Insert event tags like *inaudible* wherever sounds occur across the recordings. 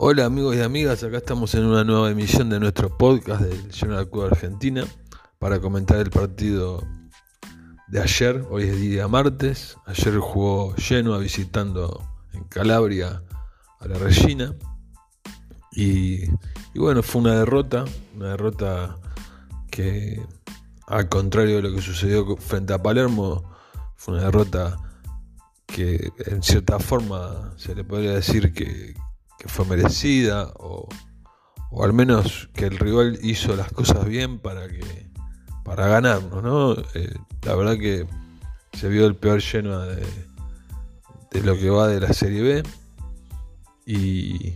Hola amigos y amigas, acá estamos en una nueva emisión de nuestro podcast del General Club Argentina para comentar el partido de ayer, hoy es día martes, ayer jugó Genoa visitando en Calabria a la Regina. Y bueno, fue una derrota, una derrota que al contrario de lo que sucedió frente a Palermo, fue una derrota que en cierta forma se le podría decir que, que fue merecida o, o, al menos que el rival hizo las cosas bien para que para ganarnos, ¿no? Eh, la verdad que se vio el peor lleno de, de, lo que va de la Serie B y,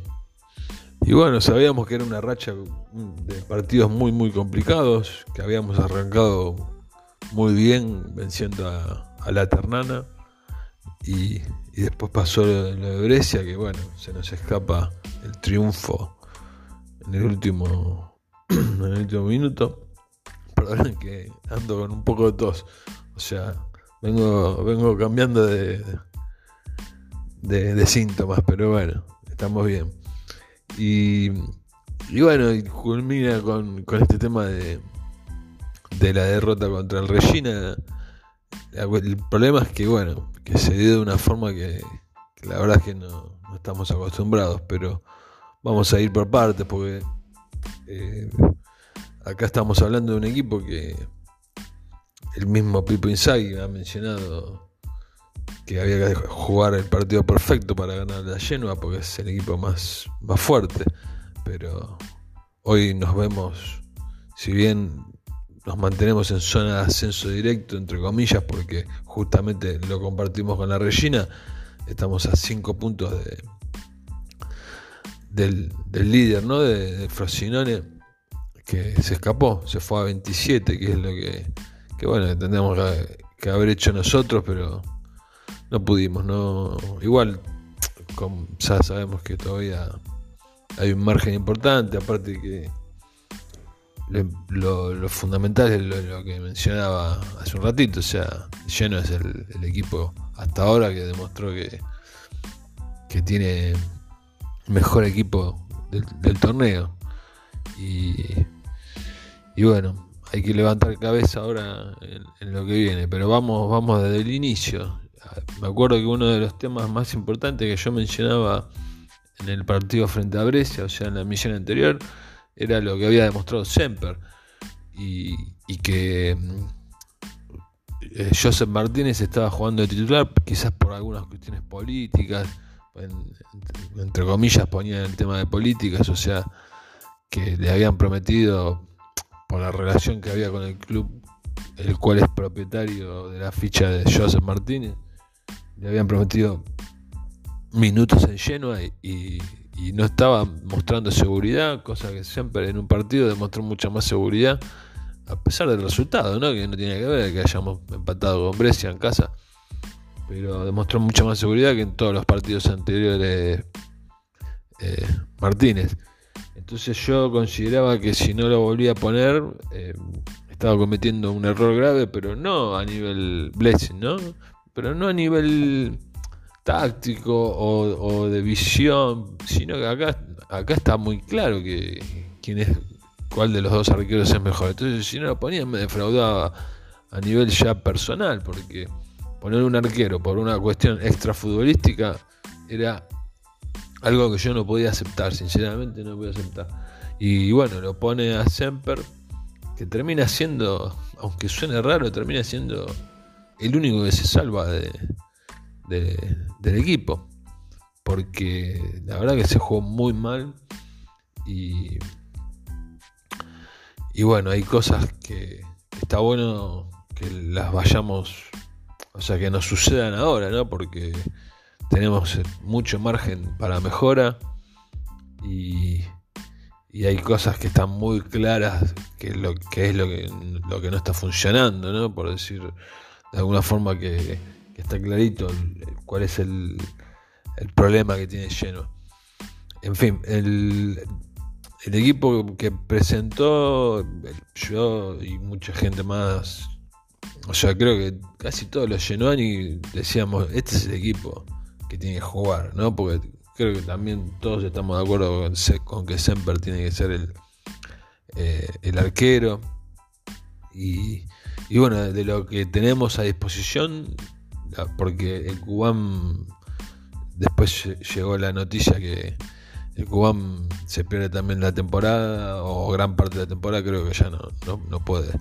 y bueno, sabíamos que era una racha de partidos muy muy complicados, que habíamos arrancado muy bien venciendo a, a la Ternana y, y después pasó lo, de Brescia, que bueno, se nos escapa el triunfo en el último, *clears throat* en el último minuto. Perdonen que ando con un poco de tos. O sea, vengo, vengo cambiando de, de, de síntomas, pero bueno, estamos bien. Y, y bueno, y culmina con, con, este tema de, de la derrota contra el Regina. El problema es que, bueno, que se dio de una forma que, la verdad es que no, no, estamos acostumbrados, pero vamos a ir por partes porque eh, acá estamos hablando de un equipo que el mismo Pipo Inzaghi ha mencionado que había que jugar el partido perfecto para ganar la Genoa porque es el equipo más, más fuerte, pero hoy nos vemos, si bien nos mantenemos en zona de ascenso directo, entre comillas, porque justamente lo compartimos con la Regina. Estamos a 5 puntos de, del, líder, ¿no? De, de, Frosinone, que se escapó, se fue a 27, que es lo que, que bueno, tendríamos que, haber hecho nosotros, pero no pudimos, ¿no? Igual, ya sabemos que todavía hay un margen importante, aparte que lo, fundamental es lo, que mencionaba hace un ratito, o sea, Lleno es el, equipo hasta ahora que demostró que, que tiene mejor equipo del, del torneo. Y, y, bueno, hay que levantar cabeza ahora en, en, lo que viene, pero vamos, vamos desde el inicio. Me acuerdo que uno de los temas más importantes que yo mencionaba en el partido frente a Brescia, o sea, en la misión anterior, era lo que había demostrado Semper. Y, que eh, Joseph Martínez estaba jugando de titular quizás por algunas cuestiones políticas en, entre comillas ponían el tema de políticas o sea que le habían prometido por la relación que había con el club el cual es propietario de la ficha de Joseph Martínez le habían prometido minutos en Genoa y y no estaba mostrando seguridad, cosa que siempre en un partido demostró mucha más seguridad, a pesar del resultado, ¿no? que no tiene que ver que hayamos empatado con Brescia en casa, pero demostró mucha más seguridad que en todos los partidos anteriores eh, Martínez. Entonces yo consideraba que si no lo volvía a poner, eh, estaba cometiendo un error grave, pero no a nivel blessing, ¿no? Pero no a nivel táctico o, de visión, sino que acá, acá está muy claro que quién es, cuál de los dos arqueros es mejor. Entonces, si no lo ponía, me defraudaba a nivel ya personal, porque poner un arquero por una cuestión extrafutbolística era algo que yo no podía aceptar, sinceramente no podía aceptar. Y bueno, lo pone a Semper, que termina siendo, aunque suene raro, termina siendo el único que se salva de, de, del equipo. Porque la verdad que se jugó muy mal. Y, y bueno, hay cosas que está bueno que las vayamos, o sea, que nos sucedan ahora, ¿no? Porque tenemos mucho margen para mejora y, y hay cosas que están muy claras que, lo, que es lo que, lo que no está funcionando, ¿no? Por decir de alguna forma que que está clarito cuál es el, problema que tiene lleno. En fin, el, equipo que presentó yo y mucha gente más, o sea, creo que casi todos los y decíamos, este es el equipo que tiene que jugar, ¿no? Porque creo que también todos estamos de acuerdo con, que Semper tiene que ser el, eh, el arquero. Y, y, bueno, de lo que tenemos a disposición, porque el Cubán, después llegó la noticia que el Cubán se pierde también la temporada, o gran parte de la temporada, creo que ya no, no, puede.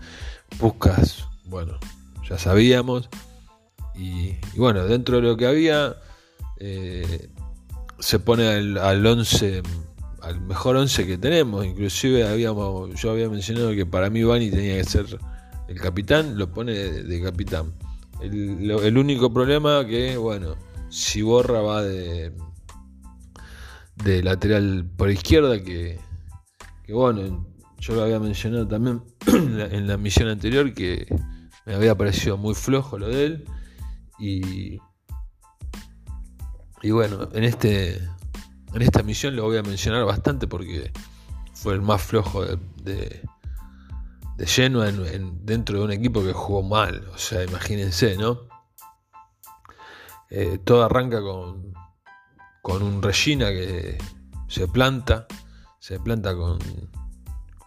Buscas, bueno, ya sabíamos. Y, bueno, dentro de lo que había, eh, se pone al, al 11, al mejor 11 que tenemos. Inclusive habíamos, yo había mencionado que para mí Bani tenía que ser el capitán, lo pone de, capitán. El, único problema que, bueno, si borra va de, de lateral por izquierda, que, que bueno, yo lo había mencionado también *clears throat* en la, misión anterior, que me había parecido muy flojo lo de él. Y, y bueno, en, este, en esta misión lo voy a mencionar bastante porque fue el más flojo de, lleno en, dentro de un equipo que jugó mal. O sea, imagínense, ¿no? Eh, todo arranca con, con un Regina que se planta, se planta con,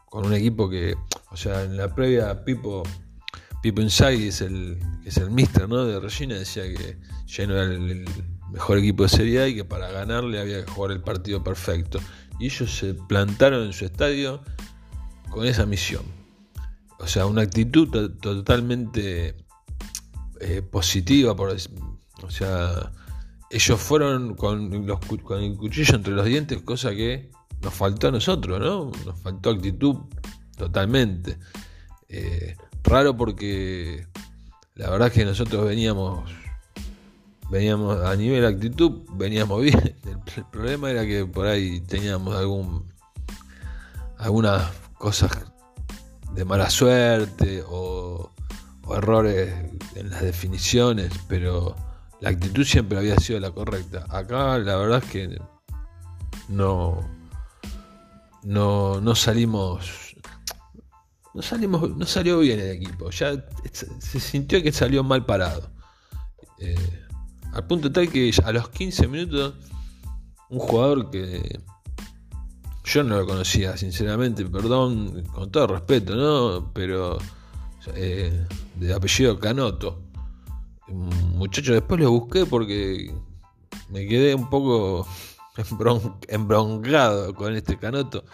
con un equipo que, o sea, en la previa Pipo, Pipo Inside es el, es el mister ¿no? de Regina, decía que Lleno era el, mejor equipo de Serie A y que para ganarle había que jugar el partido perfecto. Y ellos se plantaron en su estadio con esa misión. O sea, una actitud totalmente eh, positiva, por, o sea, ellos fueron con, los, con el cuchillo entre los dientes, cosa que nos faltó a nosotros, ¿no? Nos faltó actitud totalmente. Eh, raro porque la verdad es que nosotros veníamos, veníamos a nivel actitud, veníamos *laughs* bien. El, problema era que por ahí teníamos algún, algunas cosas de mala suerte o errores en las definiciones, pero la actitud siempre había sido la correcta. Acá la verdad es que no, no, no salimos, no salimos, no salió bien el equipo. Ya se sintió que salió mal parado. Eh, al punto tal que a los 15 minutos un jugador que yo no lo conocía, sinceramente, perdón, con todo respeto, ¿no? Pero eh, de apellido Canoto muchachos, después lo busqué porque me quedé un poco *laughs* embroncado con este canoto.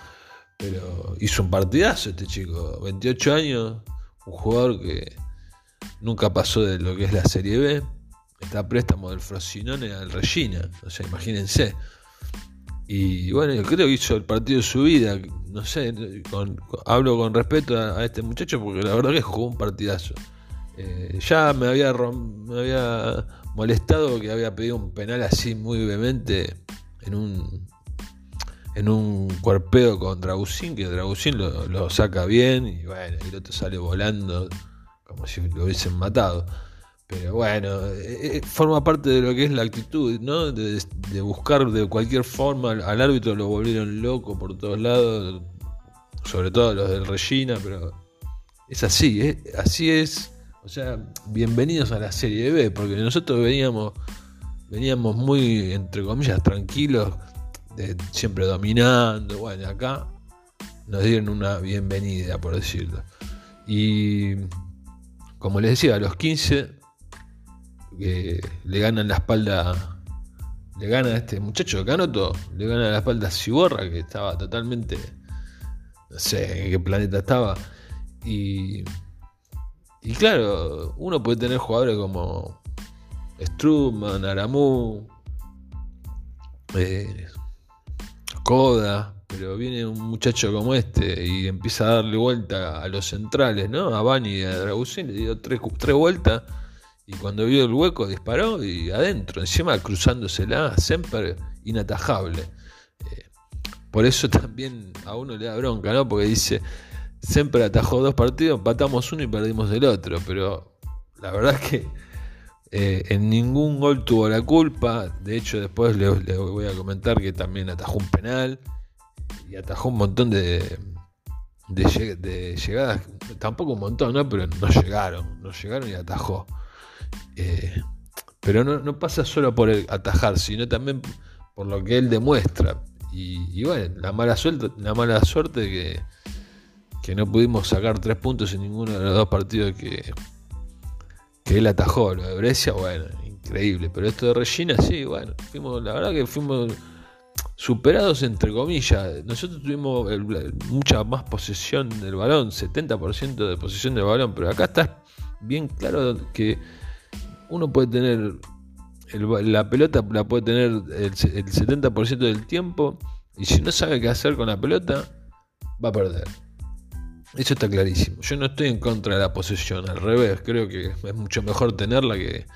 Pero hizo un partidazo este chico, 28 años, un jugador que nunca pasó de lo que es la Serie B. Está a préstamo del Frosinone al Regina, o sea, imagínense. Y bueno, creo que hizo el partido de su vida. No sé, hablo con respeto a, este muchacho porque la verdad que jugó un partidazo. Eh, ya me había, me había molestado que había pedido un penal así muy vehemente en un en un cuerpeo con Dragusín, que Dragusín lo, saca bien y bueno, el otro sale volando como si lo hubiesen matado. Pero bueno, eh, eh, forma parte de lo que es la actitud, ¿no? De, buscar de cualquier forma al, árbitro lo volvieron loco por todos lados, sobre todo los del Regina, pero es así, así es o sea, bienvenidos a la Serie B, porque nosotros veníamos, veníamos muy, entre comillas, tranquilos, siempre dominando. Bueno, acá nos dieron una bienvenida, por decirlo. Y como les decía, a los 15 que le ganan la espalda, le gana a este muchacho Canoto, le gana la espalda a Ciborra, que estaba totalmente, no sé en qué planeta estaba. Y y claro, uno puede tener jugadores como Strumman, Aramu, eh, Koda, pero viene un muchacho como este y empieza a darle vuelta a los centrales, ¿no? A Bani y a Dragusín le dio tres, tres vueltas y cuando vio el hueco disparó y adentro, encima cruzándosela, siempre inatajable. Eh, por eso también a uno le da bronca, ¿no? Porque dice, Siempre atajó dos partidos, empatamos uno y perdimos el otro, pero la verdad es que eh, en ningún gol tuvo la culpa. De hecho, después le, voy a comentar que también atajó un penal y atajó un montón de, de, llegadas, tampoco un montón, ¿no? pero no llegaron, no llegaron y atajó. Eh, pero no, pasa solo por el atajar, sino también por lo que él demuestra. Y, bueno, la mala suerte, la mala suerte que, que no pudimos sacar tres puntos en ninguno de los dos partidos que, que él atajó. Lo de Brescia, bueno, increíble. Pero esto de Regina, sí, bueno, fuimos, la verdad que fuimos superados entre comillas. Nosotros tuvimos mucha más posesión del balón, 70% de posesión del balón, pero acá está bien claro que uno puede tener la pelota la puede tener el, 70% del tiempo y si no sabe qué hacer con la pelota, va a perder. Eso está clarísimo. Yo no estoy en contra de la posesión, al revés, creo que es mucho mejor tenerla que,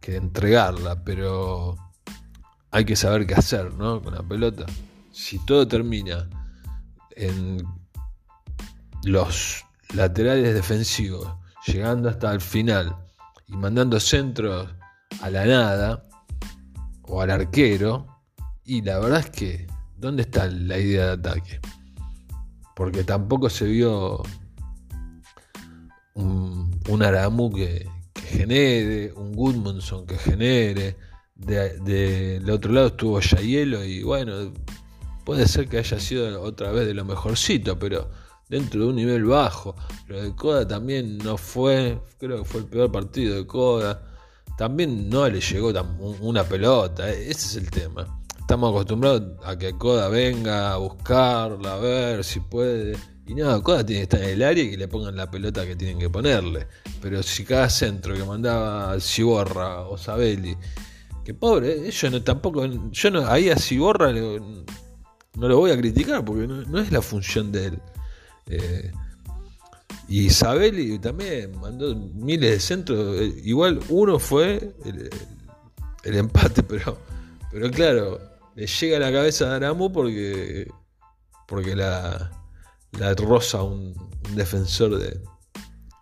que entregarla, pero hay que saber qué hacer ¿no? con la pelota. Si todo termina en los laterales defensivos, llegando hasta el final y mandando centros a la nada o al arquero. Y la verdad es que, ¿dónde está la idea de ataque? Porque tampoco se vio un, un Aramu que, genere, un Goodmanson que genere. Del de, otro lado estuvo Yayelo y bueno, puede ser que haya sido otra vez de lo mejorcito, pero dentro de un nivel bajo. Lo de Coda también no fue, creo que fue el peor partido de Coda también no le llegó una pelota, eh, ese es el tema. Estamos acostumbrados a que Coda venga a buscarla, a ver si puede. Y nada, Coda tiene que estar en el área y que le pongan la pelota que tienen que ponerle. Pero si cada centro que mandaba Ciborra o Sabelli, que pobre, ellos no tampoco. Yo no, ahí a Ciborra no lo voy a criticar porque no, es la función de él. Eh, y Isabel también mandó miles de centros. Eh, igual uno fue el, empate, *laughs* pero, claro, le llega a la cabeza a Aramu porque, porque la, roza un, defensor de,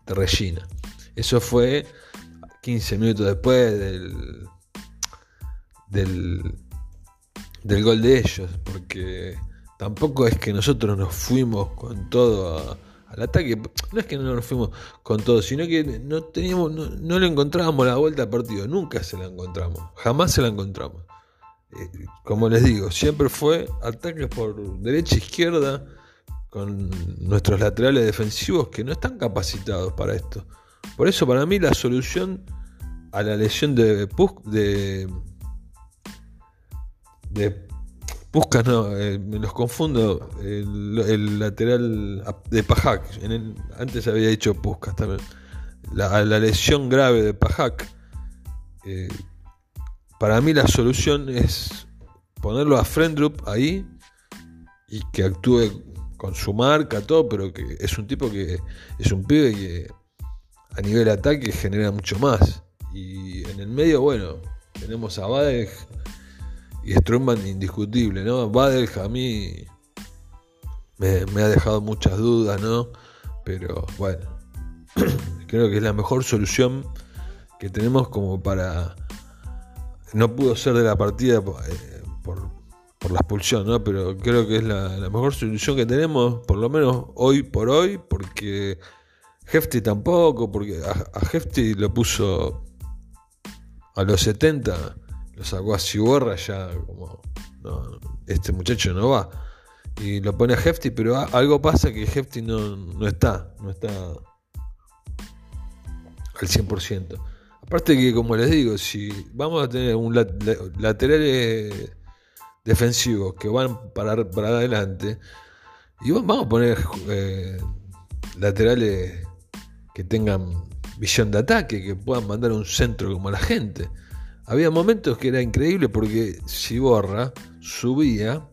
de, Regina. Eso fue 15 minutos después del, del gol de ellos, porque tampoco es que nosotros nos fuimos con todo al ataque. No es que no nos fuimos con todo, sino que no teníamos, le encontrábamos la vuelta al partido. Nunca se la encontramos. Jamás se la encontramos. Eh, como les digo, siempre fue ataques por derecha e izquierda con nuestros laterales defensivos que no están capacitados para esto. Por eso para mí la solución a la lesión de Pusk de, de Busca, no, eh, me los confundo. El, lateral de Pajak. antes había dicho Puskas también. La, lesión grave de Pajak. Eh, para mí la solución es ponerlo a Frendrup ahí y que actúe con su marca, todo, pero que es un tipo que es un pibe que a nivel ataque genera mucho más. Y en el medio, bueno, tenemos a Badeg y Strumman indiscutible, ¿no? Badel a mí me, ha dejado muchas dudas, ¿no? Pero bueno, *clears throat* creo que es la mejor solución que tenemos como para... No pudo ser de la partida eh, por, la expulsión, ¿no? Pero creo que es la, mejor solución que tenemos, por lo menos hoy por hoy, porque Hefty tampoco, porque a Hefty lo puso a los 70 lo sacó a Ciborra ya como, este muchacho no va. Y lo pone a Hefty, pero algo pasa que Hefty no, está, no está al 100%. Aparte que, como les digo, si vamos a tener un laterales defensivos que van para, para adelante, y vamos a poner eh, laterales que tengan visión de ataque, que puedan mandar un centro como la gente. Había momentos que era increíble porque Ciborra subía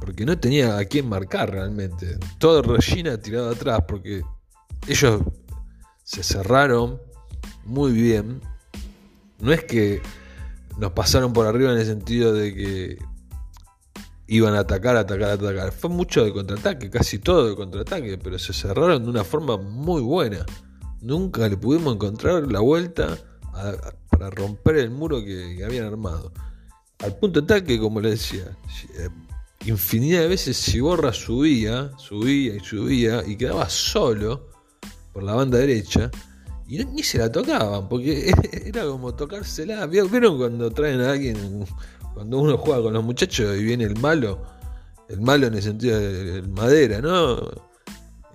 porque no tenía a quién marcar realmente. Todo Regina tirado atrás porque ellos se cerraron muy bien. No es que nos pasaron por arriba en el sentido de que iban a atacar, atacar, atacar. Fue mucho de contraataque, casi todo de contraataque, pero se cerraron de una forma muy buena. Nunca le pudimos encontrar la vuelta a, para romper el muro que, habían armado. Al punto tal que, como les decía, eh, infinidad de veces Ciborra subía, subía y subía y quedaba solo por la banda derecha y ni se la tocaban, porque *laughs* era como tocársela. ¿Vieron cuando traen a alguien, cuando uno juega con los muchachos y viene el malo? El malo en el sentido de madera, ¿no?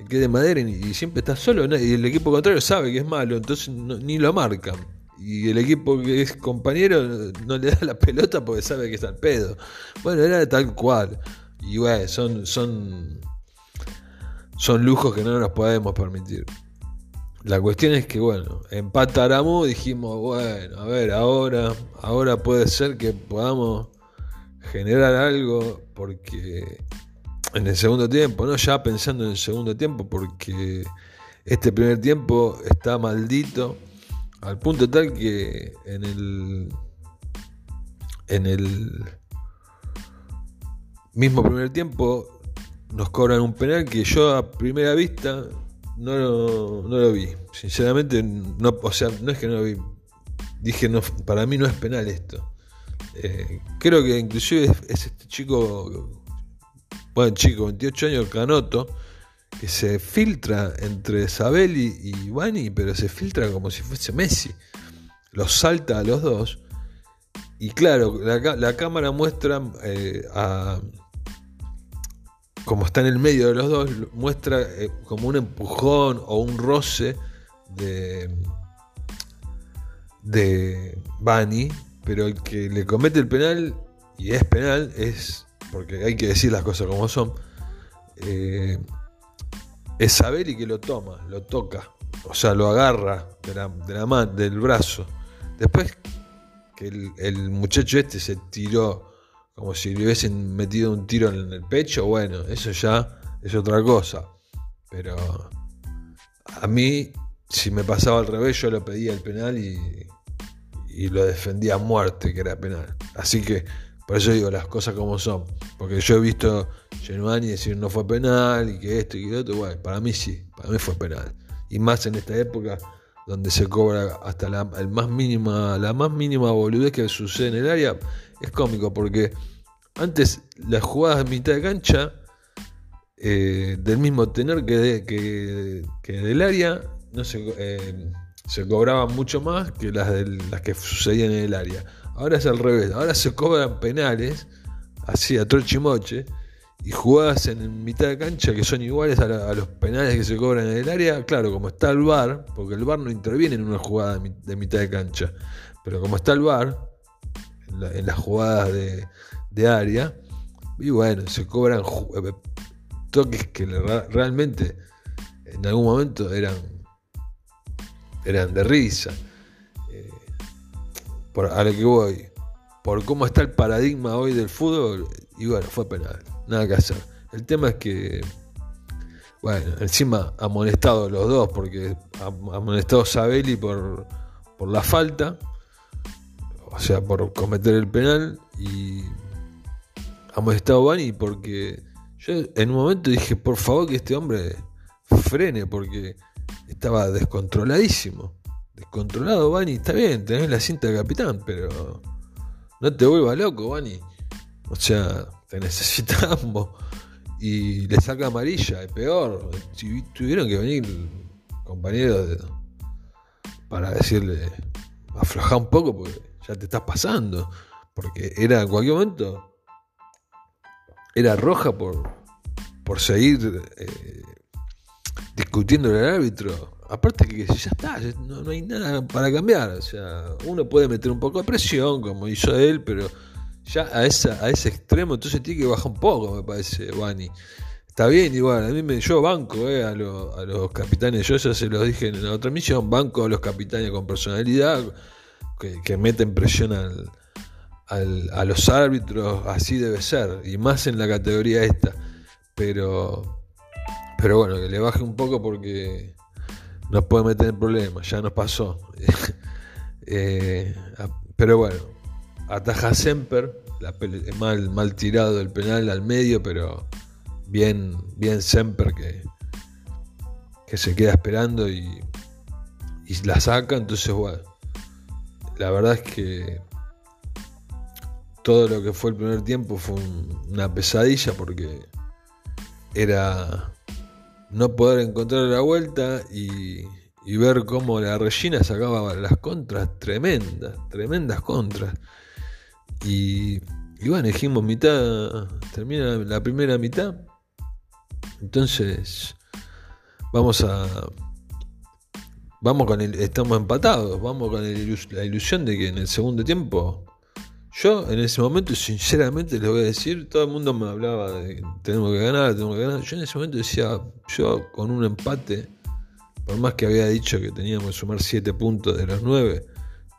Que de madera y, siempre está solo, y el equipo contrario sabe que es malo, entonces ni lo marcan. Y el equipo que es compañero no le da la pelota porque sabe que está al pedo. Bueno, era tal cual. Y bueno, son, son, son lujos que no nos podemos permitir. La cuestión es que, bueno, en Pataramu dijimos, bueno, a ver, ahora, ahora puede ser que podamos generar algo porque en el segundo tiempo, ¿no? Ya pensando en el segundo tiempo, porque este primer tiempo está maldito al punto tal que en el en el mismo primer tiempo nos cobran un penal que yo a primera vista no lo, no lo vi. Sinceramente, no, o sea, no es que no lo vi. Dije, no, para mí no es penal esto. Eh, creo que inclusive es, este chico, bueno, chico, 28 años, Canoto, que se filtra entre Sabelli y Bani, pero se filtra como si fuese Messi. Los salta a los dos. Y claro, la, cámara muestra eh, a como está en el medio de los dos, muestra eh, como un empujón o un roce de, de Bani, pero el que le comete el penal, y es penal, es, porque hay que decir las cosas como son, eh, es saber y que lo toma, lo toca, o sea, lo agarra de la, de la mano, del brazo. Después que el, muchacho este se tiró como si le hubiesen metido un tiro en el pecho, bueno, eso ya es otra cosa. Pero a mí, si me pasaba al revés, yo lo pedía el penal y, lo defendía a muerte que era penal. Así que, por eso digo las cosas como son. Porque yo he visto Genuani decir no fue penal y que esto y que lo otro. Bueno, para mí sí, para mí fue penal. Y más en esta época donde se cobra hasta la, más mínima, la más mínima boludez que sucede en el área es cómico porque antes las jugadas de mitad de cancha eh, del mismo tenor que, que, del área no se, eh, se cobraban mucho más que las, de, las que sucedían en el área. Ahora es al revés, ahora se cobran penales, así a trochimoche, y jugadas en mitad de cancha que son iguales a, los penales que se cobran en el área. Claro, como está el VAR, porque el VAR no interviene en una jugada de mitad de cancha, pero como está el VAR, en las jugadas de, de área. Y bueno, se cobran eh, toques que realmente en algún momento eran, eran de risa. Por, a lo que voy, por cómo está el paradigma hoy del fútbol, y bueno, fue penal, nada que hacer. El tema es que, bueno, encima amonestado los dos, porque amonestado Sabelli por, por la falta, o sea, por cometer el penal, y amonestado Bani porque yo en un momento dije, por favor que este hombre frene porque estaba descontroladísimo. Descontrolado, Bani, está bien, tenés la cinta de capitán, pero no te vuelvas loco, Bani. O sea, te *laughs* necesitamos. Y le saca amarilla, es peor. Tuvieron que venir compañeros para decirle, afloja un poco porque ya te estás pasando. Porque era en cualquier momento era roja por, por seguir eh, discutiendo el árbitro. Aparte que ya está, no, hay nada para cambiar. O sea, uno puede meter un poco de presión, como hizo él, pero ya a, esa, a ese extremo entonces tiene que bajar un poco, me parece, Bani. Está bien, igual, a mí me, yo banco eh, a, los capitanes, yo ya se los dije en la otra misión, banco a los capitanes con personalidad que, que meten presión a los árbitros, así debe ser, y más en la categoría esta. Pero, pero bueno, que le baje un poco porque nos puede meter en problemas, ya nos pasó. *laughs* Eh, pero bueno, ataja Semper, mal, mal tirado el penal al medio, pero bien, bien Semper que, que se queda esperando y, y la saca, entonces bueno, la verdad es que todo lo que fue el primer tiempo fue una pesadilla porque era no poder encontrar la vuelta y, y ver cómo la Regina sacaba las contras tremendas, tremendas contras. Y, y bueno, dijimos mitad, termina la primera mitad. Entonces, vamos a. Vamos con el. Estamos empatados. Vamos con la ilusión de que en el segundo tiempo. Yo en ese momento, sinceramente, les voy a decir, todo el mundo me hablaba de tenemos que ganar, tenemos que ganar. Yo en ese momento decía, yo con un empate, por más que había dicho que teníamos que sumar 7 puntos de los 9,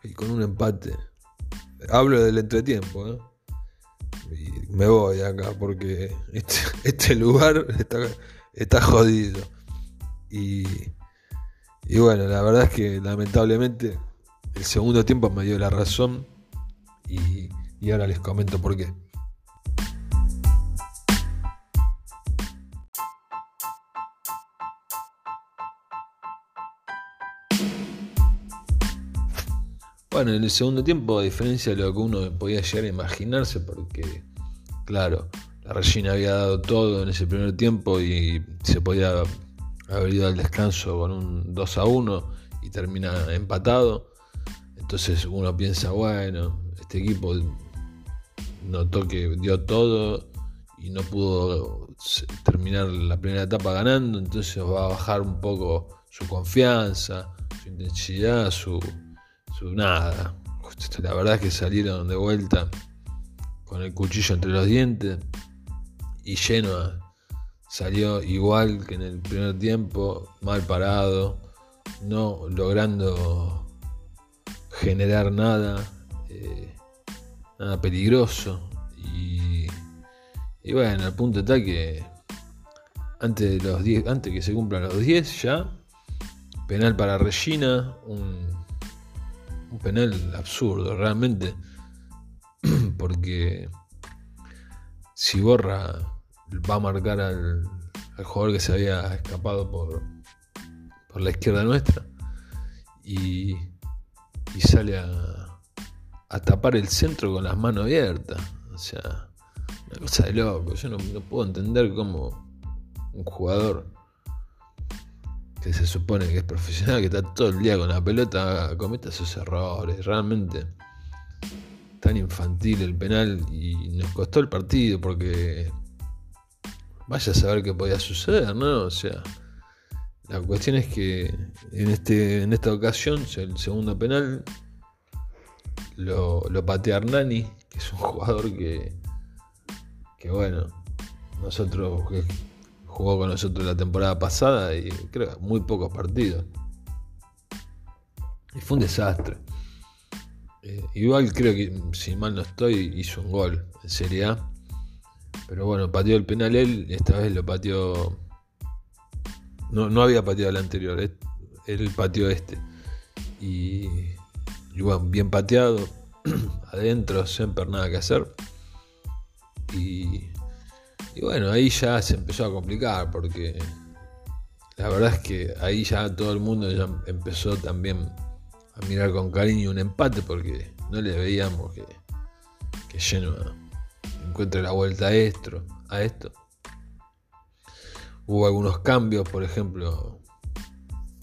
y con un empate, hablo del entretiempo, ¿eh? y me voy acá porque este, *laughs* este lugar está, está jodido. Y, y bueno, la verdad es que lamentablemente el segundo tiempo me dio la razón y, ahora les comento por qué. Bueno, en el segundo tiempo, a diferencia de lo que uno podía llegar a imaginarse, porque, claro, la Regina había dado todo en ese primer tiempo y se podía haber ido al descanso con un 2 a 1 y termina empatado. Entonces uno piensa, bueno, este equipo notó que dio todo y no pudo terminar la primera etapa ganando, entonces va a bajar un poco su confianza, su intensidad, su su nada. La verdad es que salieron de vuelta con el cuchillo entre los dientes y Genoa salió igual que en el primer tiempo, mal parado, no logrando generar nada, eh, nada peligroso. Y, bueno, al punto está que antes de los 10, antes que se cumplan los 10 ya, penal para Regina, un un penal absurdo, realmente. *clears throat* Porque si Borra va a marcar al, jugador que se había escapado por, por la izquierda nuestra y, y sale a, a, tapar el centro con las manos abiertas. O sea, una cosa de loco. Yo no, puedo entender cómo un jugador que se supone que es profesional, que está todo el día con la pelota, comete esos errores. Realmente tan infantil el penal y nos costó el partido porque vaya a saber qué podía suceder, ¿no? O sea, la cuestión es que en, este, en esta ocasión, el segundo penal lo, lo patea Hernani, que es un *laughs* jugador que, que bueno, nosotros jugó con nosotros la temporada pasada y creo muy pocos partidos. Y fue un desastre. Eh, igual creo que, si mal no estoy, hizo un gol en Serie A. Pero bueno, pateó el penal él, esta vez lo pateó. No, no había pateado el anterior, él pateó este. Y, y bueno, bien pateado, *clears throat* adentro, siempre nada que hacer. Y bueno, ahí ya se empezó a complicar porque la verdad es que ahí ya todo el mundo ya empezó también a mirar con cariño un empate porque no le veíamos que, que lleno encuentre la vuelta a esto, a esto. Hubo algunos cambios, por ejemplo,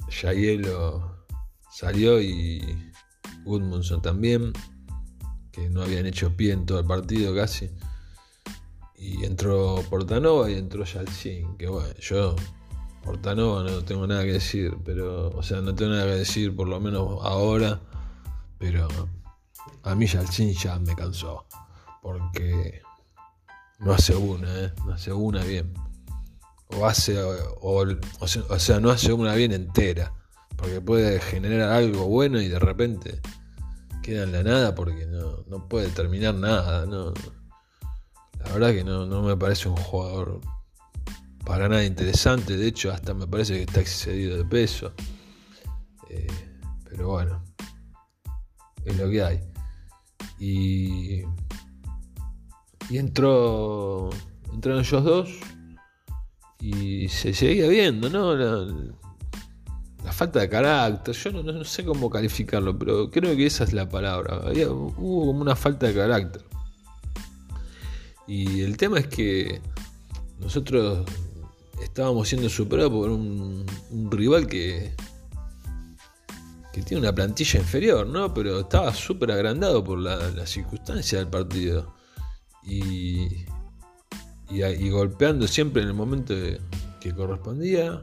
Yayelo salió y Goodmanson también, que no habían hecho pie en todo el partido casi y entró Portanova y entró Yalcin, que bueno, yo Portanova no tengo nada que decir, pero, o sea, no tengo nada que decir por lo menos ahora, pero a mí Yalcin ya me cansó, porque no hace una, ¿eh? no hace una bien. O hace, o, o, sea, no hace una bien entera, porque puede generar algo bueno y de repente queda en la nada porque no, no puede terminar nada, no la verdad que no, me parece un jugador para nada interesante. De hecho, hasta me parece que está excedido de peso. Eh, pero bueno, es lo que hay. Y, y entró, entraron ellos dos y se seguía viendo, ¿no? Falta de carácter. Yo no, sé cómo calificarlo, pero creo que esa es la palabra. hubo como una falta de carácter. Y el tema es que nosotros estábamos siendo superados por un, rival que, que tiene una plantilla inferior, ¿no? Pero estaba súper agrandado por la, la, circunstancia del partido. Y, y, golpeando siempre en el momento que correspondía.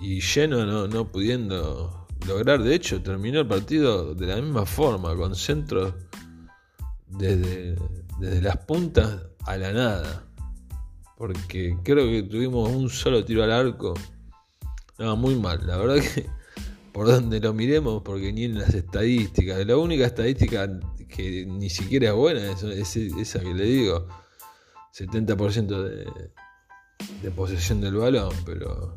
Y lleno no, no pudiendo lograr. De hecho, terminó el partido de la misma forma, con centros desde, desde las puntas a la nada. Porque creo que tuvimos un solo tiro al arco. No, muy mal. La verdad que *laughs* por donde lo miremos, porque ni en las estadísticas. La única estadística que ni siquiera es buena es, esa que le digo. 70% de, de posesión del balón, pero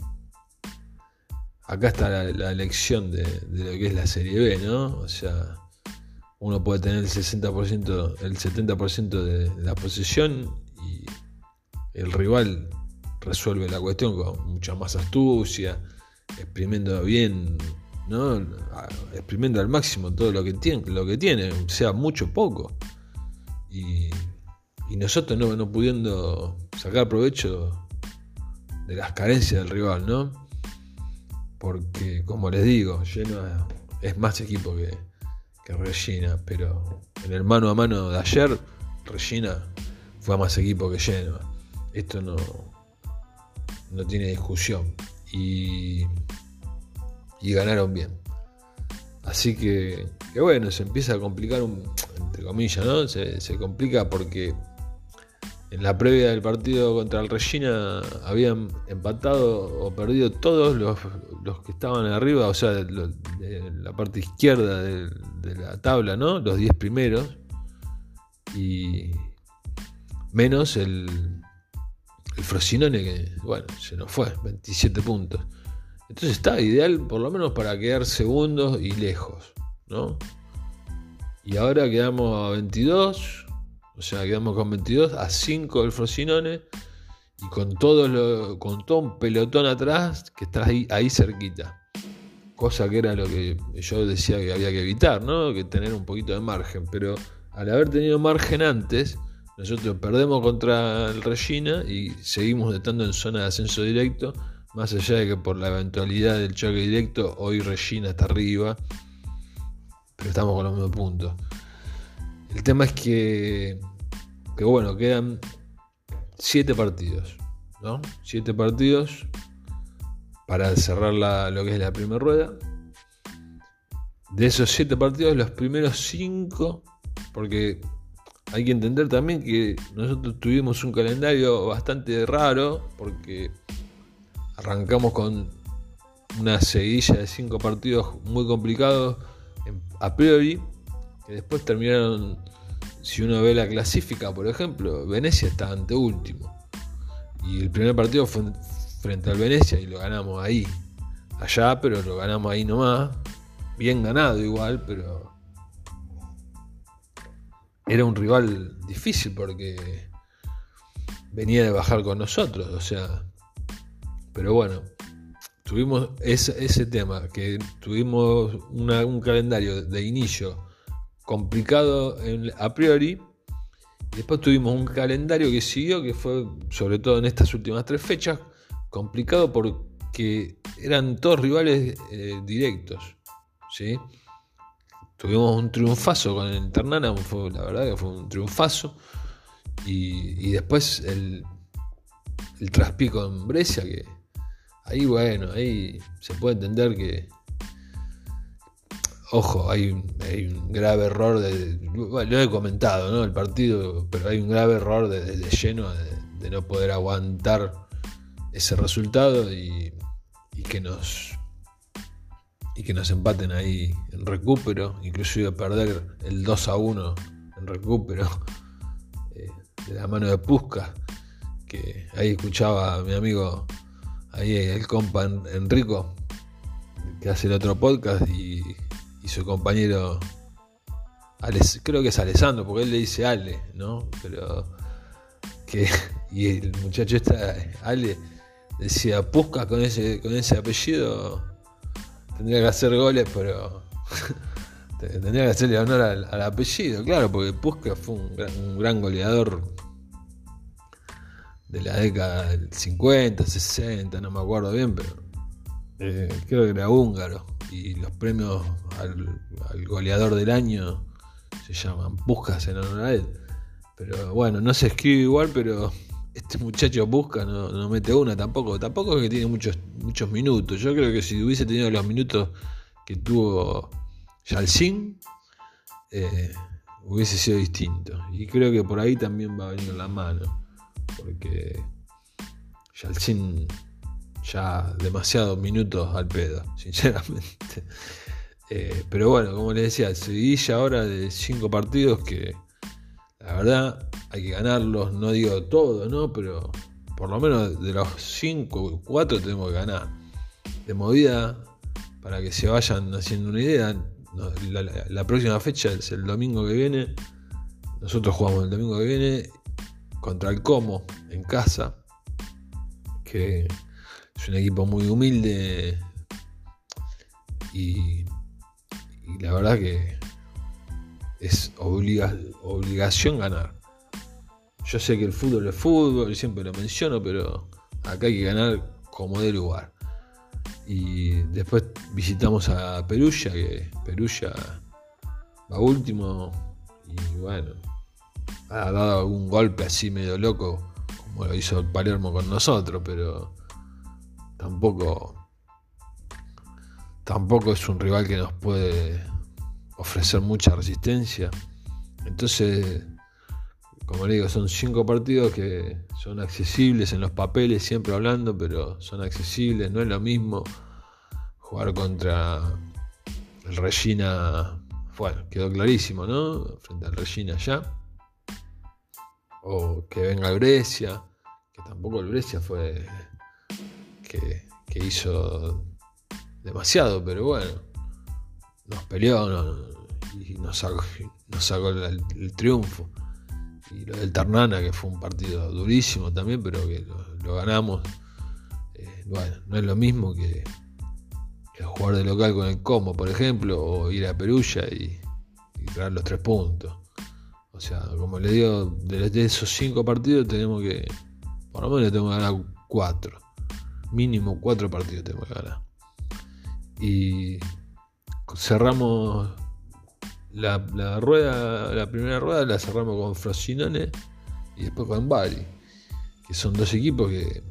acá está la, la lección de, lo que es la Serie B, ¿no? O sea, uno puede tener el 60%, el 70% de la posesión y el rival resuelve la cuestión con mucha más astucia, exprimiendo bien, ¿no? exprimiendo al máximo todo lo que tiene, lo que tiene sea mucho o poco. Y, nosotros no, no pudiendo sacar provecho de las carencias del rival, ¿no? Porque, como les digo, lleno es más equipo que, que Regina, pero en el mano a mano de ayer, Regina fue más equipo que Genoa. Esto no, no tiene discusión. Y, y ganaron bien. Así que, que, bueno, se empieza a complicar, un, entre comillas, ¿no? Se, se complica porque en la previa del partido contra el Regina habían empatado o perdido todos los, que estaban arriba, o sea, de, la parte izquierda de, la tabla, ¿no? Los 10 primeros. Y menos el, el Frosinone que, bueno, se nos fue, 27 puntos. Entonces está ideal por lo menos para quedar segundos y lejos, ¿no? Y ahora quedamos a 22 o sea, quedamos con 22 a 5 del Frosinone y con todo, un pelotón atrás que está ahí, ahí cerquita. Cosa que era lo que yo decía que había que evitar, ¿no? Que tener un poquito de margen. Pero al haber tenido margen antes, nosotros perdemos contra el Regina y seguimos estando en zona de ascenso directo. Más allá de que por la eventualidad del choque directo, hoy Regina está arriba. Pero estamos con los mismos puntos. El tema es que, que bueno, quedan siete partidos, ¿no? Siete partidos para cerrar lo que es la primera rueda. De esos siete partidos, los primeros cinco, porque hay que entender también que nosotros tuvimos un calendario bastante raro, porque arrancamos con una seguilla de cinco partidos muy complicados a priori, que después terminaron, si uno ve la clasifica, por ejemplo, Venecia está ante último. Y el primer partido fue frente al Venecia y lo ganamos ahí. Allá, pero lo ganamos ahí nomás. Bien ganado igual, pero era un rival difícil porque venía de bajar con nosotros, o sea, pero bueno, tuvimos ese, ese tema, que tuvimos un calendario de inicio complicado a priori. Y después tuvimos un calendario que siguió, que fue, sobre todo en estas últimas tres fechas, complicado porque eran todos rivales eh, directos. ¿sí? Tuvimos un triunfazo con el Ternana, fue, la verdad que fue un triunfazo. Y, después el, el traspico en Brescia, que ahí bueno, ahí se puede entender que Ojo, hay un, grave error de. lo he comentado, ¿no? El partido, pero hay un grave error de, lleno de, no poder aguantar ese resultado y, que nos. Y que nos empaten ahí en recupero, inclusive perder el 2 a 1 en recupero *laughs* eh, de la mano de Pusca, que ahí escuchaba a mi amigo, ahí el compa Enrico, que hace el otro podcast y y su compañero, creo que es Alessandro, porque él le dice Ale, ¿no? Pero que, *laughs* y el muchacho está, Ale, decía, Pusca con ese, con ese apellido tendría que hacer goles, pero *laughs* tendría que hacerle honor al, apellido, claro, porque Pusca fue un gran, goleador de la década del 50, 60, no me acuerdo bien, pero eh, creo que era húngaro, y los premios al, goleador del año se llaman Buscas en honor a él. Pero bueno, no se escribe igual, pero este muchacho busca, no, mete una tampoco. Tampoco es que tiene muchos, muchos minutos. Yo creo que si hubiese tenido los minutos que tuvo Yalcin, eh, hubiese sido distinto. Y creo que por ahí también va a venir la mano. Porque Yalcin ya demasiados minutos al pedo, *laughs* sinceramente. Eh, pero bueno, como les decía, seguidilla ahora de cinco partidos que la verdad hay que ganarlos, no digo todo, ¿no? Pero por lo menos de los cinco, cuatro tenemos que ganar. De movida, para que se vayan haciendo una idea, la, próxima fecha es el domingo que viene. Nosotros jugamos el domingo que viene contra el Como en casa. Que es un equipo muy humilde. Y, la verdad que es obligación ganar. Yo sé que el fútbol es fútbol, siempre lo menciono, pero acá hay que ganar como de lugar. Y después visitamos a Perugia, que Perugia va último y bueno, ha dado algún golpe así medio loco, como lo hizo Palermo con nosotros, pero tampoco tampoco es un rival que nos puede ofrecer mucha resistencia. Entonces, como le digo, son cinco partidos que son accesibles en los papeles, siempre hablando, pero son accesibles, no es lo mismo jugar contra el Regina, bueno, quedó clarísimo, ¿no? Frente al Regina ya. O que venga el Brescia, que tampoco el Brescia fue que, hizo demasiado, pero bueno, nos peleó y nos sacó, nos sacó el triunfo y lo del Ternana, que fue un partido durísimo también, pero que lo, ganamos. Eh, bueno, no es lo mismo que, jugar de local con el Como, por ejemplo, o ir a Perulla y, traer los tres puntos. O sea, como le digo, de, esos cinco partidos tenemos que, por lo menos tenemos que ganar cuatro. Mínimo cuatro partidos tenemos que. Y cerramos la, rueda, la primera rueda la cerramos con Frosinone y después con Bari, que son dos equipos que,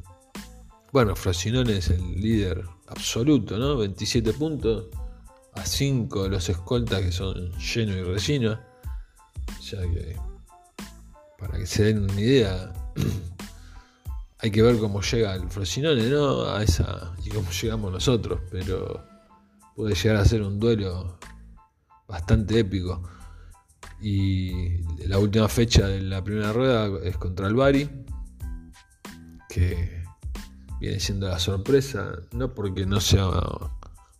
bueno, Frosinone es el líder absoluto, ¿no? 27 puntos a 5 de los escoltas que son Lleno y Resino. O sea que, para que se den una idea, *clears throat* hay que ver cómo llega el Frosinone, ¿no? A esa, y cómo llegamos nosotros, pero puede llegar a ser un duelo bastante épico. Y la última fecha de la primera rueda es contra el Bari, que viene siendo la sorpresa, no porque no sea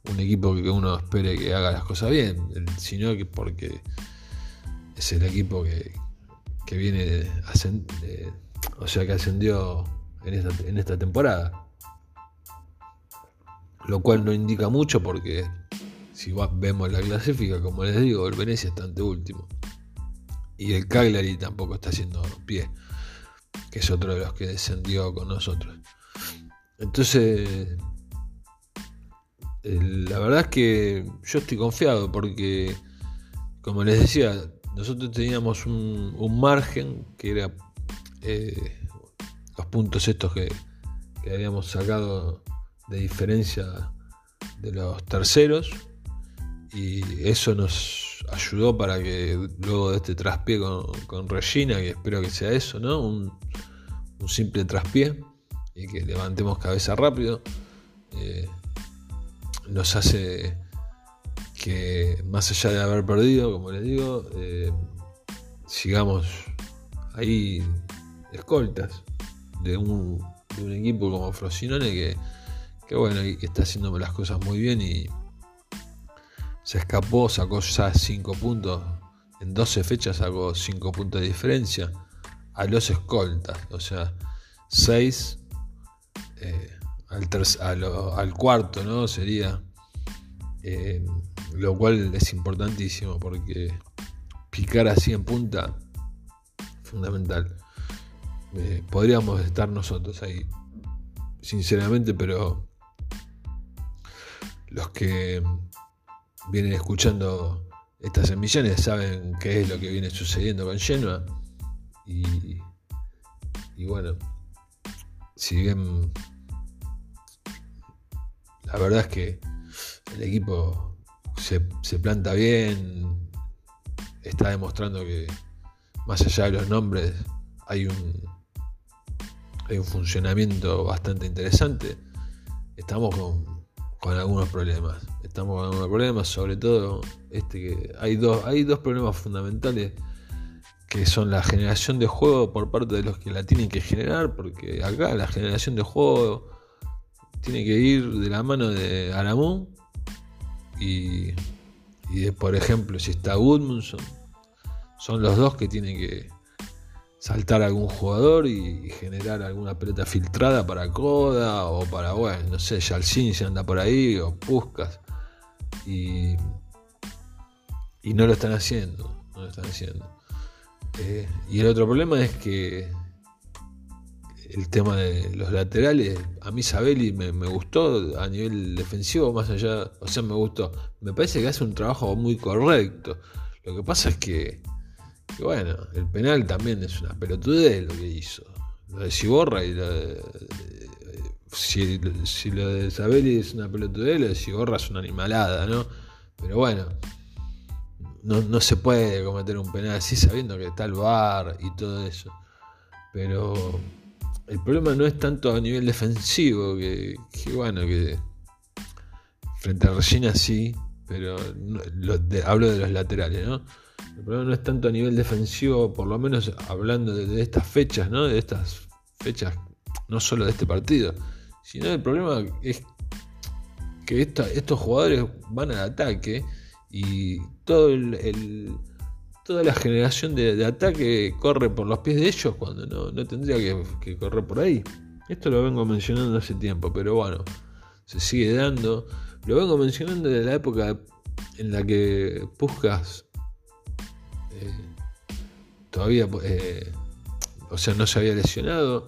un equipo que uno espere que haga las cosas bien, sino que porque es el equipo que, que viene, o sea, que ascendió en esta, temporada. Lo cual no indica mucho porque si vemos la clasifica, como les digo, el Venecia está ante último. Y el Cagliari tampoco está haciendo pie, que es otro de los que descendió con nosotros. Entonces, la verdad es que yo estoy confiado porque, como les decía, nosotros teníamos un, margen que era eh, puntos estos que, habíamos sacado de diferencia de los terceros y eso nos ayudó para que luego de este traspié con, Regina, que espero que sea eso, ¿no? Un, simple traspié y que levantemos cabeza rápido, eh, nos hace que más allá de haber perdido, como les digo, eh, sigamos ahí escoltas de un, de un equipo como Frosinone que, que bueno, que está haciendo las cosas muy bien y se escapó, sacó ya 5 puntos. En 12 fechas sacó 5 puntos de diferencia a los escoltas. O sea, 6 eh, al, al, cuarto, ¿no? Sería. Eh, lo cual es importantísimo porque picar así en punta, fundamental. Eh, podríamos estar nosotros ahí, sinceramente, pero los que vienen escuchando estas emisiones saben qué es lo que viene sucediendo con Genoa. Y, y bueno, si bien la verdad es que el equipo se, se planta bien, está demostrando que más allá de los nombres hay un, hay un funcionamiento bastante interesante. Estamos con, algunos problemas. Estamos con algunos problemas, sobre todo este que hay dos, hay dos problemas fundamentales que son la generación de juego por parte de los que la tienen que generar, porque acá la generación de juego tiene que ir de la mano de Aramú y, y por ejemplo si está Woodmundson son los dos que tienen que saltar a algún jugador y, generar alguna pelota filtrada para Coda o para, bueno, no sé, Yalcini se anda por ahí o Puskas. Y, y no lo están haciendo, no lo están haciendo. Eh, y el otro problema es que el tema de los laterales, a mí Sabelli me, gustó a nivel defensivo, más allá, o sea, me gustó. Me parece que hace un trabajo muy correcto. Lo que pasa es que que bueno, el penal también es una pelotudez lo que hizo. Lo de Ciborra y lo de. Si, lo de Sabelli es una pelotudez, lo de Ciborra es una animalada, ¿no? Pero bueno, no, se puede cometer un penal así sabiendo que está el bar y todo eso. Pero el problema no es tanto a nivel defensivo, que, bueno, que frente a Regina sí, pero hablo de los laterales, ¿no? El problema no es tanto a nivel defensivo, por lo menos hablando de, estas fechas, ¿no? De estas fechas, no solo de este partido, sino el problema es que estos jugadores van al ataque y toda la generación de, ataque corre por los pies de ellos cuando no, tendría que, que, correr por ahí. Esto lo vengo mencionando hace tiempo, pero bueno, se sigue dando. Lo vengo mencionando desde la época en la que Puskas todavía, eh, o sea, no se había lesionado,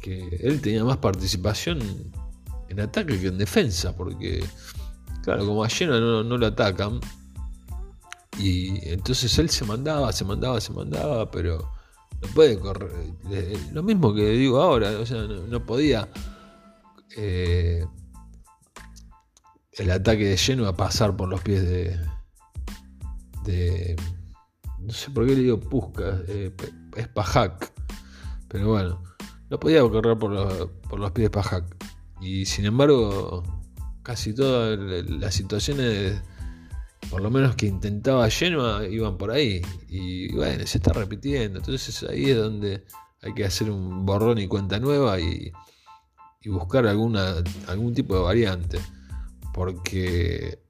que él tenía más participación en ataque que en defensa, porque, claro, como a Llena no, lo atacan, y entonces él se mandaba, se mandaba, se mandaba, pero no puede correr. Lo mismo que digo ahora, o sea, no, podía eh, el ataque de lleno a pasar por los pies de no sé por qué le digo Pusca, eh, es Pajak. Pero bueno, no podía correr por, los pies de Pajak. Y sin embargo, casi todas las situaciones, por lo menos que intentaba Genoa, iban por ahí. Y bueno, se está repitiendo. Entonces ahí es donde hay que hacer un borrón y cuenta nueva y, y buscar alguna, algún tipo de variante. Porque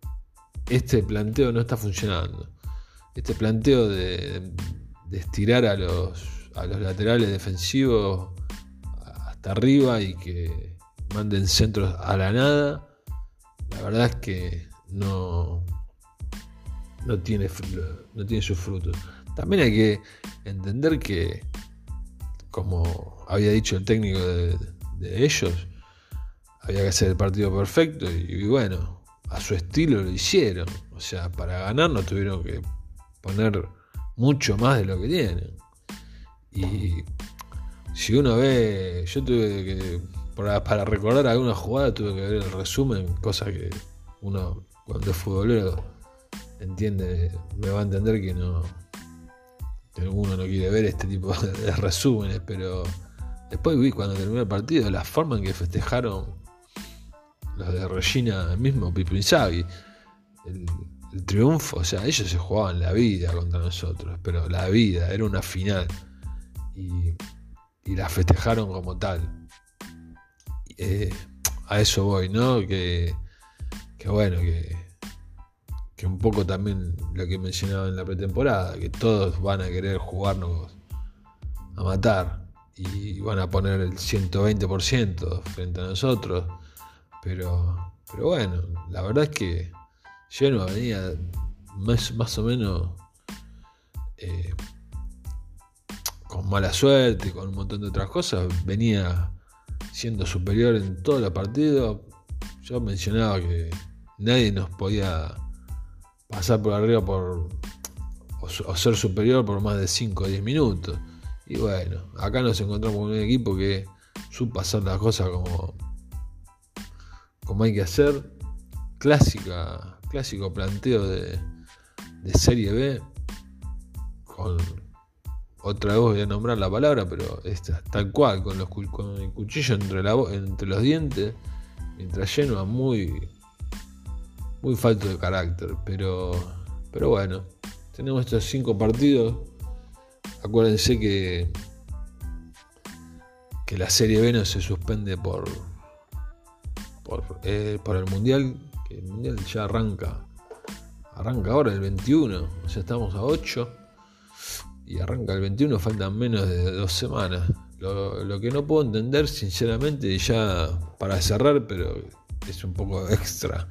este planteo no está funcionando este planteo de, estirar a los, a los laterales defensivos hasta arriba y que manden centros a la nada, la verdad es que no, no, tiene, no tiene sus frutos. También hay que entender que, como había dicho el técnico de, ellos, había que hacer el partido perfecto y, bueno, a su estilo lo hicieron. O sea, para ganar no tuvieron que poner mucho más de lo que tienen. Y si uno ve, yo tuve que, para, recordar alguna jugada, tuve que ver el resumen, cosa que uno cuando es futbolero entiende, me va a entender que no, que uno no quiere ver este tipo de resúmenes, pero después vi cuando terminó el partido la forma en que festejaron los de Regina mismo, Pipo el, el triunfo, o sea, ellos se jugaban la vida contra nosotros, pero la vida, era una final. Y, la festejaron como tal. Eh, a eso voy, ¿no? Que, que bueno, que, que un poco también lo que mencionaba en la pretemporada, que todos van a querer jugarnos a matar y van a poner el 120% frente a nosotros. Pero, pero bueno, la verdad es que no venía más, más o menos eh, con mala suerte, con un montón de otras cosas, venía siendo superior en todos los partidos. Yo mencionaba que nadie nos podía pasar por arriba por o, ser superior por más de 5 o 10 minutos. Y bueno, acá nos encontramos con un equipo que supo hacer las cosas como, como hay que hacer. Clásica, clásico planteo de, de Serie B. Con, otra vez voy a nombrar la palabra, pero esta, tal cual, con, los, con el cuchillo entre, los dientes, mientras lleno muy, muy falto de carácter. Pero, pero bueno, tenemos estos cinco partidos. Acuérdense que, que la Serie B no se suspende por, por, eh, el Mundial, el Mundial ya arranca. Arranca ahora el 21, o sea, estamos a 8 y arranca el 21, faltan menos de dos semanas. Lo, que no puedo entender, sinceramente, ya para cerrar, pero es un poco extra,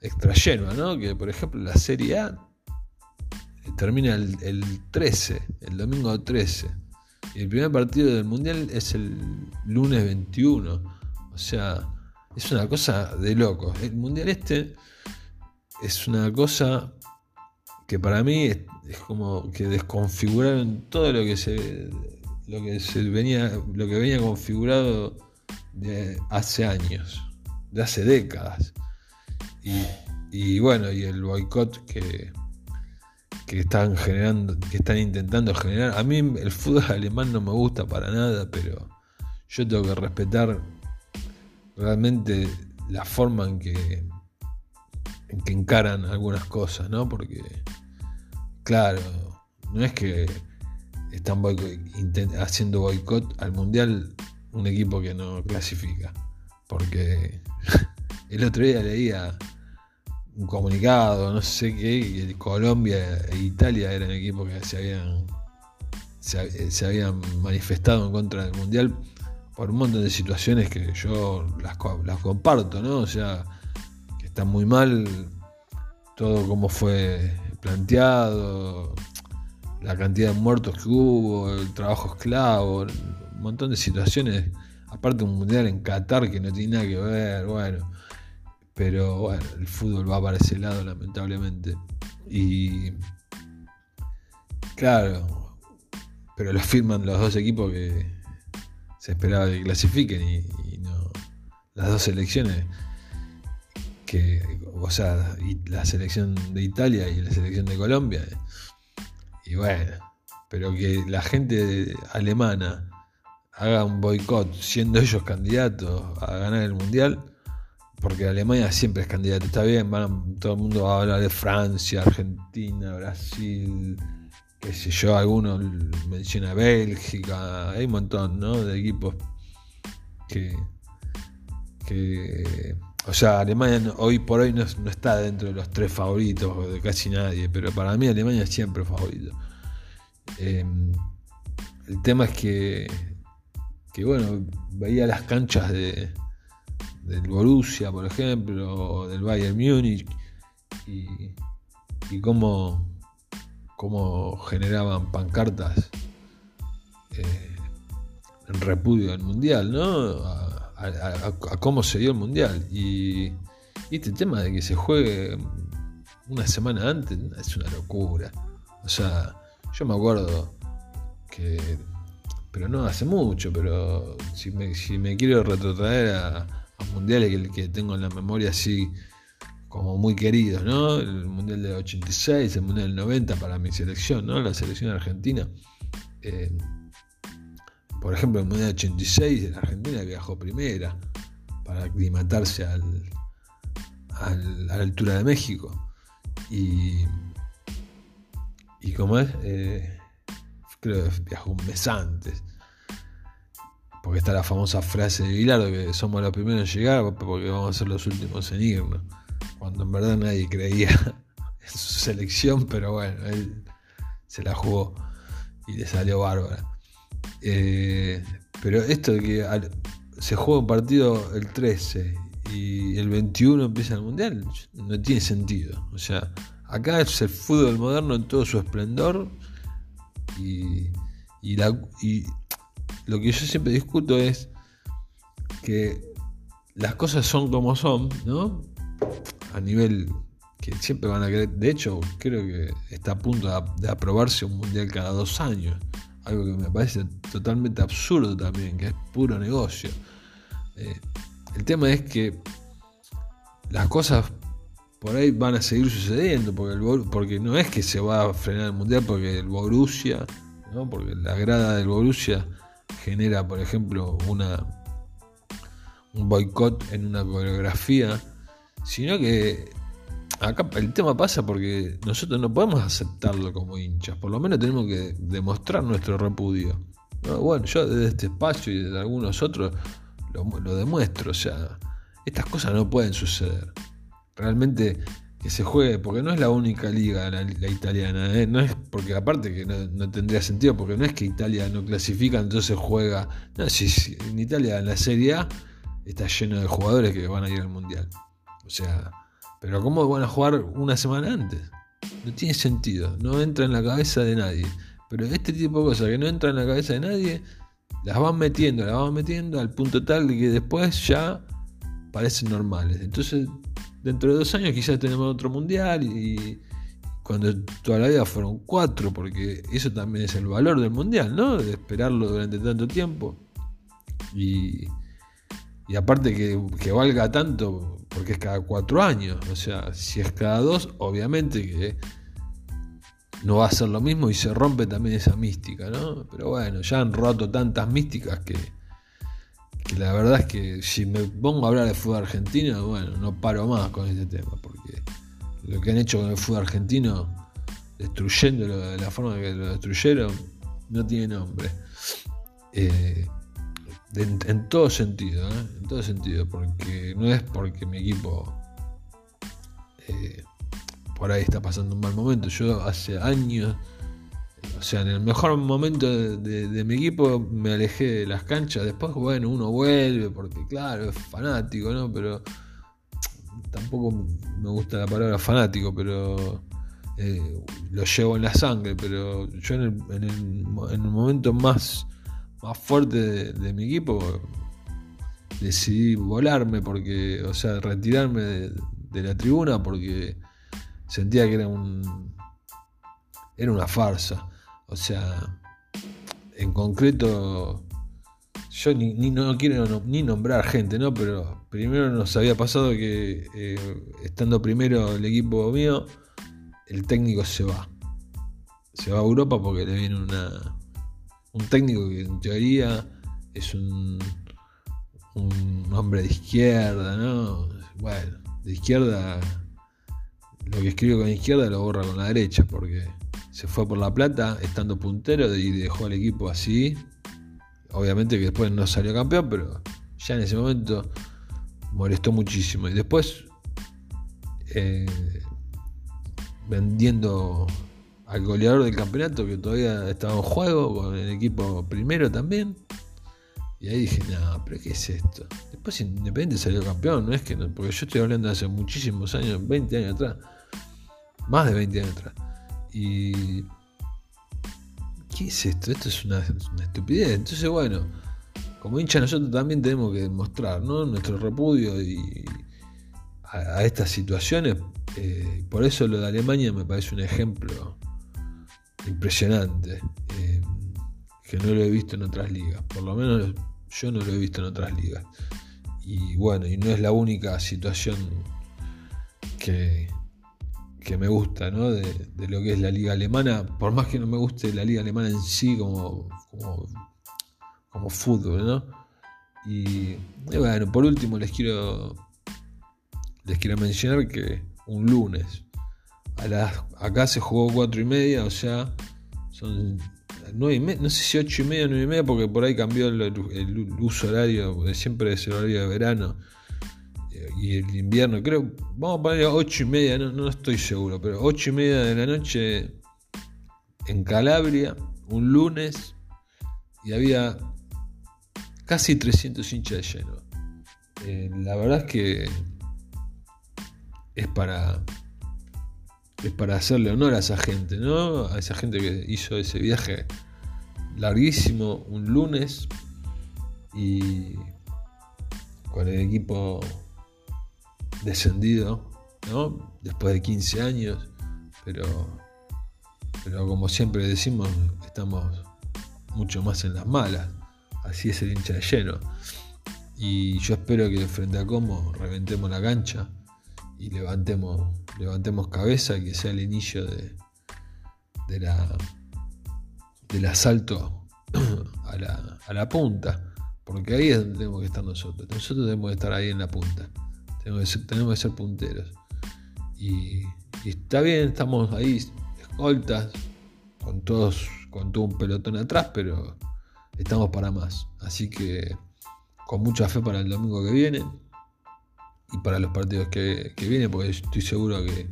extra lleno, ¿no? Que por ejemplo la Serie A termina el, 13, el domingo 13. Y el primer partido del Mundial es el lunes 21. O sea, es una cosa de locos. El Mundial este es una cosa que para mí es, como que desconfiguraron todo lo que se lo que se venía lo que venía configurado de hace años, de hace décadas. Y, y bueno, y el boicot que, que están generando, que están intentando generar. A mí el fútbol *laughs* alemán no me gusta para nada, pero yo tengo que respetar realmente la forma en que, en que encaran algunas cosas, ¿no? Porque, claro, no es que están haciendo boicot al mundial un equipo que no clasifica. Porque *laughs* el otro día leía un comunicado, no sé qué, Colombia e Italia eran equipos que se habían, se, habían manifestado en contra del Mundial por un montón de situaciones que yo las, comparto, ¿no? O sea, que está muy mal todo como fue planteado, la cantidad de muertos que hubo, el trabajo esclavo, un montón de situaciones, aparte un mundial en Qatar que no tiene nada que ver, bueno, pero bueno, el fútbol va para ese lado, lamentablemente. Y claro, pero lo firman los dos equipos que se esperaba que clasifiquen y, no. Las dos selecciones que, o sea, la selección de Italia y la selección de Colombia. Y bueno, pero que la gente alemana haga un boicot siendo ellos candidatos a ganar el mundial porque Alemania siempre es candidato, está bien, todo el mundo va a hablar de Francia, Argentina, Brasil, qué sé yo, algunos menciona Bélgica, hay un montón ¿no? de equipos que, que, o sea, Alemania hoy por hoy no, está dentro de los tres favoritos de casi nadie, pero para mí Alemania es siempre favorito. Em, el tema es que, que, bueno, veía las canchas de del Borussia, por ejemplo, o del Bayern Múnich, y, y cómo, cómo, generaban pancartas eh, en repudio al Mundial, ¿no? A, cómo se dio el Mundial. Y, este tema de que se juegue una semana antes es una locura. O sea, yo me acuerdo que, pero no hace mucho, pero si me, si me quiero retrotraer a, mundiales que, que tengo en la memoria así como muy queridos, ¿no? El Mundial del 86, el Mundial del 90 para mi selección, ¿no? La selección argentina. Eh, por ejemplo, el Mundial del 86, la Argentina viajó primera para aclimatarse al, a la altura de México. Y, y como es, eh, creo que viajó un mes antes. Porque está la famosa frase de Bilardo que somos los primeros en llegar porque vamos a ser los últimos en irnos. Cuando en verdad nadie creía *laughs* en su selección, pero bueno, él se la jugó y le salió bárbara. Eh, pero esto de que se juega un partido el 13 y el 21 empieza el mundial, no tiene sentido. O sea, acá es el fútbol moderno en todo su esplendor y, lo que yo siempre discuto es que las cosas son como son, ¿no? A nivel que siempre van a querer. De hecho, creo que está a punto de, aprobarse un mundial cada dos años. Algo que me parece totalmente absurdo también, que es puro negocio. Eh, el tema es que las cosas por ahí van a seguir sucediendo, porque, porque no es que se va a frenar el mundial porque el Borussia, ¿no? porque la grada del Borussia genera, por ejemplo, una un boicot en una coreografía, sino que acá el tema pasa porque nosotros no podemos aceptarlo como hinchas, por lo menos tenemos que demostrar nuestro repudio. Bueno, yo desde este espacio y desde algunos otros lo, demuestro, o sea, estas cosas no pueden suceder. Realmente que se juegue, porque no es la única liga la, italiana, ¿eh? no es porque aparte que no, tendría sentido, porque no es que Italia no clasifica, entonces juega. No, si, en Italia en la Serie A está lleno de jugadores que van a ir al Mundial. O sea, pero ¿cómo van a jugar una semana antes? No tiene sentido, no entra en la cabeza de nadie. Pero este tipo de cosas que no entra en la cabeza de nadie, las van metiendo, las van metiendo al punto tal de que después ya parecen normales. Entonces dentro de dos años quizás tenemos otro mundial y cuando toda la vida fueron cuatro, porque eso también es el valor del mundial, ¿no? De esperarlo durante tanto tiempo. Y, y aparte que, valga tanto, porque es cada cuatro años. O sea, si es cada dos, obviamente que no va a ser lo mismo y se rompe también esa mística, ¿no? Pero bueno, ya han roto tantas místicas que la verdad es que si me pongo a hablar de fútbol argentino, bueno, no paro más con este tema, porque lo que han hecho con el fútbol argentino, destruyéndolo de la forma que lo destruyeron, no tiene nombre. Eh, en, todo sentido, ¿eh? en todo sentido, porque no es porque mi equipo eh, por ahí está pasando un mal momento. Yo hace años o sea, en el mejor momento de, mi equipo me alejé de las canchas. Después, bueno, uno vuelve porque, claro, es fanático, ¿no? Pero tampoco me gusta la palabra fanático, pero eh, lo llevo en la sangre. Pero yo en el, momento más, más fuerte de, mi equipo decidí volarme porque, o sea, retirarme de la tribuna porque sentía que era un era una farsa. O sea, en concreto, yo ni, no quiero ni nombrar gente, ¿no? Pero primero nos había pasado que eh, estando primero el equipo mío, el técnico se va. Se va a Europa porque le viene una, un técnico que en teoría es un, hombre de izquierda, ¿no? Bueno, de izquierda, lo que escribe con izquierda lo borra con la derecha porque se fue por La Plata estando puntero y dejó al equipo así. Obviamente que después no salió campeón, pero ya en ese momento molestó muchísimo. Y después eh, vendiendo al goleador del campeonato que todavía estaba en juego con el equipo primero también. Y ahí dije, no, pero ¿qué es esto? Después Independiente salió campeón, no es que no, porque yo estoy hablando de hace muchísimos años, 20 años atrás, más de 20 años atrás. Y. ¿Qué es esto? Esto es una, estupidez. Entonces, bueno, como hincha nosotros también tenemos que demostrar nuestro repudio y a, estas situaciones. Eh, por eso lo de Alemania me parece un ejemplo impresionante. Eh, que no lo he visto en otras ligas. Por lo menos yo no lo he visto en otras ligas. Y bueno, y no es la única situación que, que me gusta ¿no? de, lo que es la liga alemana, por más que no me guste la liga alemana en sí como, como, fútbol, ¿no? Y, bueno, por último les quiero les quiero mencionar que un lunes a las, acá se jugó cuatro y media, o sea, son nueve y media, no sé si ocho y media o nueve y media, porque por ahí cambió el, el uso horario, siempre es el horario de verano y el invierno, creo, vamos a poner 8 y media, no, estoy seguro, pero 8 y media de la noche en Calabria, un lunes, y había casi 300 hinchas de lleno. Eh, la verdad es que es para es para hacerle honor a esa gente, ¿no? A esa gente que hizo ese viaje larguísimo un lunes y con el equipo descendido, ¿no? Después de 15 años, pero, pero como siempre decimos, estamos mucho más en las malas. Así es el hincha de lleno. Y yo espero que frente a Como reventemos la cancha y levantemos, levantemos cabeza, que sea el inicio de, de la, del asalto a la, a la punta. Porque ahí es donde tenemos que estar nosotros. Nosotros tenemos que estar ahí en la punta. Tenemos que ser, tenemos que ser punteros. Y, está bien, estamos ahí, escoltas, con todos, con todo un pelotón atrás, pero estamos para más. Así que con mucha fe para el domingo que viene y para los partidos que, que vienen, porque estoy seguro que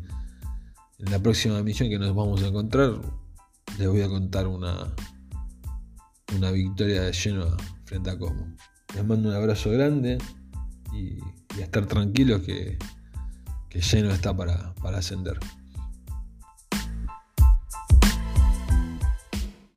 en la próxima misión que nos vamos a encontrar, les voy a contar una, una victoria de lleno frente a Como. Les mando un abrazo grande y, a estar tranquilos que, que lleno está para, para ascender.